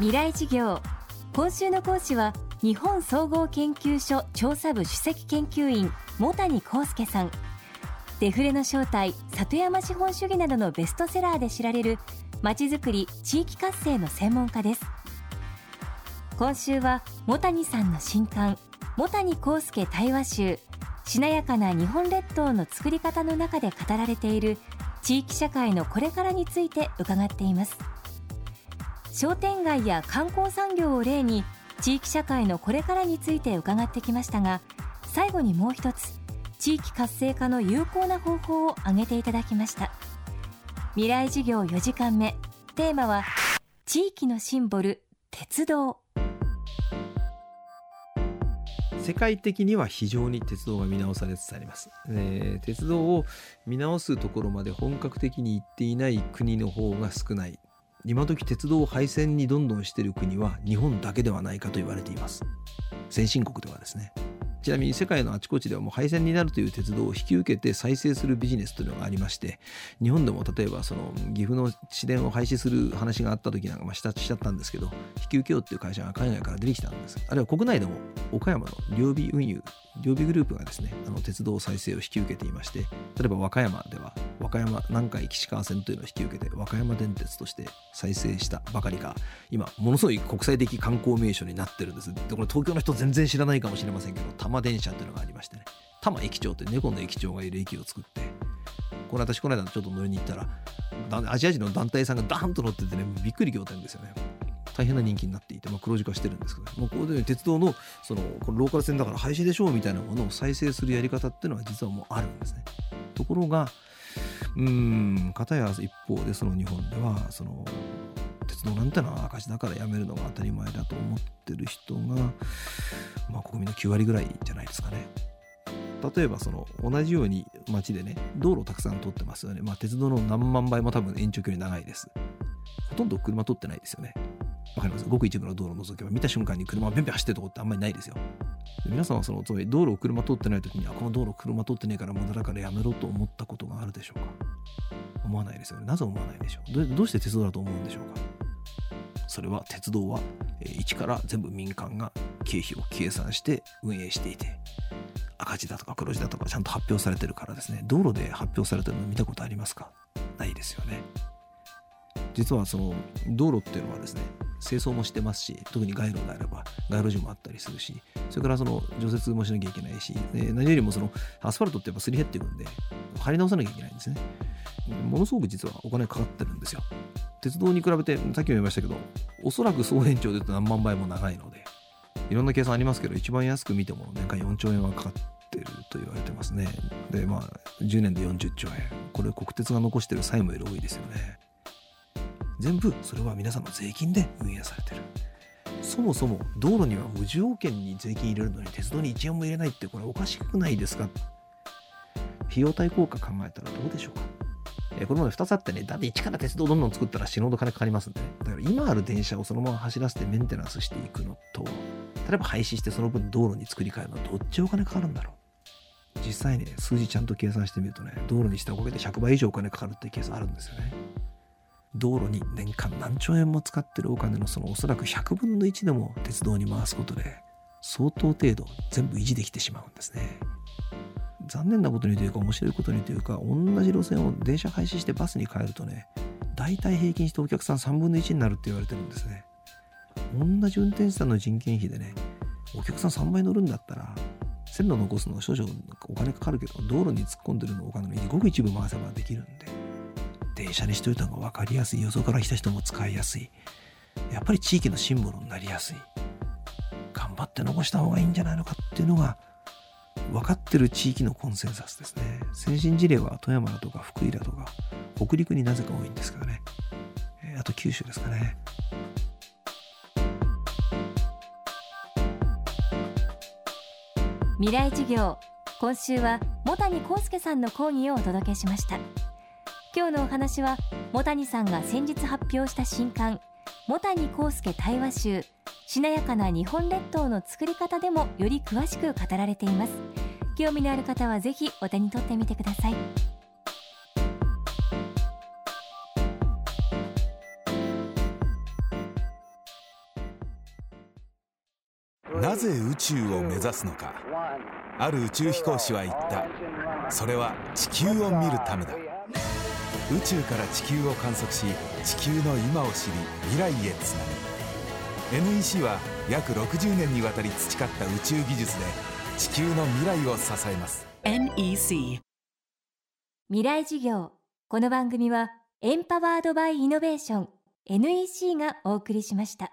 未来事業今週の講師は日本総合研究所調査部首席研究員茂谷幸介さん。デフレの正体里山資本主義などのベストセラーで知られるまちづくり地域活性の専門家です。今週は茂谷さんの新刊茂谷幸介対話集しなやかな日本列島の作り方の中で語られている地域社会のこれからについて伺っています。商店街や観光産業を例に地域社会のこれからについて伺ってきましたが最後にもう一つ地域活性化の有効な方法を挙げていただきました。未来事業4時間目テーマは地域のシンボル鉄道。世界的には非常に鉄道が見直されつつあります、えー、鉄道を見直すところまで本格的に行っていない国の方が少ない。今時鉄道を廃線にどんどんしてる国は日本だけではないかと言われています。先進国ではですね。ちなみに世界のあちこちではもう廃線になるという鉄道を引き受けて再生するビジネスというのがありまして日本でも例えばその岐阜の市電を廃止する話があった時なんかまあしたしちゃったんですけど引き受けようっていう会社が海外から出てきたんですあるいは国内でも岡山の両備運輸両備グループがですねあの鉄道再生を引き受けていまして例えば和歌山では和歌山南海岸川線というのを引き受けて和歌山電鉄として再生したばかりか今ものすごい国際的観光名所になってるんです。でこれ東京の人全然知らないかもしれませんけど多摩電車というのがありましてね。多摩駅長って猫の駅長がいる駅を作って。これ私この間ちょっと乗りに行ったらアジア人の団体さんがダーンと乗っててねびっくり仰天ですよね。大変な人気になっていて、まあ、黒字化してるんですけどもうここで、鉄道のそのこのローカル線だから廃止でしょうみたいなものを再生するやり方っていうのは実はもうあるんですね。ところがうん片や一方でその日本ではその鉄道なんてのは赤字だからやめるのが当たり前だと思ってる人が、まあ、国民の9割ぐらいじゃないですかね。例えばその同じように街でね道路たくさん通ってますよね。まあ鉄道の何万倍も多分延長距離長いです。ほとんど車通ってないですよね。わかります？ごく一部の道路を除けば見た瞬間に車がペンペン走ってるとこってあんまりないですよ。皆さんはそのつまり道路を車通ってない時にあこの道路車通ってねえから無駄だからやめろと思ったことがあるでしょうか？思わないですよね。なぜ思わないでしょうどうして鉄道だと思うんでしょうか？それは鉄道は一から全部民間が経費を計算して運営していて赤字だとか黒字だとかちゃんと発表されてるからですね。道路で発表されてるの見たことありますか？ないですよね。実はその道路っていうのはですね清掃もしてますし特に街路があれば街路樹もあったりするしそれからその除雪もしなきゃいけないし何よりもそのアスファルトってやっぱすり減っていくんで張り直さなきゃいけないんですね。ものすごく実はお金かかってるんですよ。鉄道に比べてさっきも言いましたけどおそらく総延長で言うと何万倍も長いのでいろんな計算ありますけど一番安く見ても年間4兆円はかかってると言われてますね。でまあ10年で40兆円。これ国鉄が残してる債務より多いですよね。全部それは皆さんの税金で運営されてる。そもそも道路には無条件に税金入れるのに鉄道に1円も入れないってこれおかしくないですか？費用対効果考えたらどうでしょうか？えこれまで2つあってね、だって一から鉄道どんどん作ったら死ぬほど金かかりますんでね。だから今ある電車をそのまま走らせてメンテナンスしていくのと、例えば廃止してその分道路に作り変えるのはどっちお金かかるんだろう実際ね、数字ちゃんと計算してみるとね、道路にしたおかげで100倍以上お金かかるっていうケースあるんですよね。道路に年間何兆円も使ってるお金のそのおそらく100分の1でも鉄道に回すことで相当程度全部維持できてしまうんですね。残念なことにというか面白いことにというか同じ路線を電車廃止してバスに変えるとね大体平均してお客さん3分の1になるって言われてるんですね。同じ運転手さんの人件費でねお客さん3倍乗るんだったら線路残すのは少々お金かかるけど道路に突っ込んでるのお金のごく一部回せばできるんで電車にしといた方が分かりやすいよそから来た人も使いやすいやっぱり地域のシンボルになりやすい頑張って残した方がいいんじゃないのかっていうのが分かってる地域のコンセンサスですね。先進事例は富山だとか福井だとか北陸になぜか多いんですけどね。あと九州ですかね。未来授業今週は茂谷幸介さんの講義をお届けしました。今日のお話は茂谷さんが先日発表した新刊茂谷幸介対話集しなやかな日本列島の作り方でもより詳しく語られています。興味のある方はぜひお手に取ってみてください。なぜ宇宙を目指すのか。ある宇宙飛行士は言った。それは地球を見るためだ。宇宙から地球を観測し地球の今を知り未来へつなぐ。NEC は約60年にわたり培った宇宙技術で地球の未来を支えます。NEC 未来授業。この番組はエンパワードバイイノベーション。NEC がお送りしました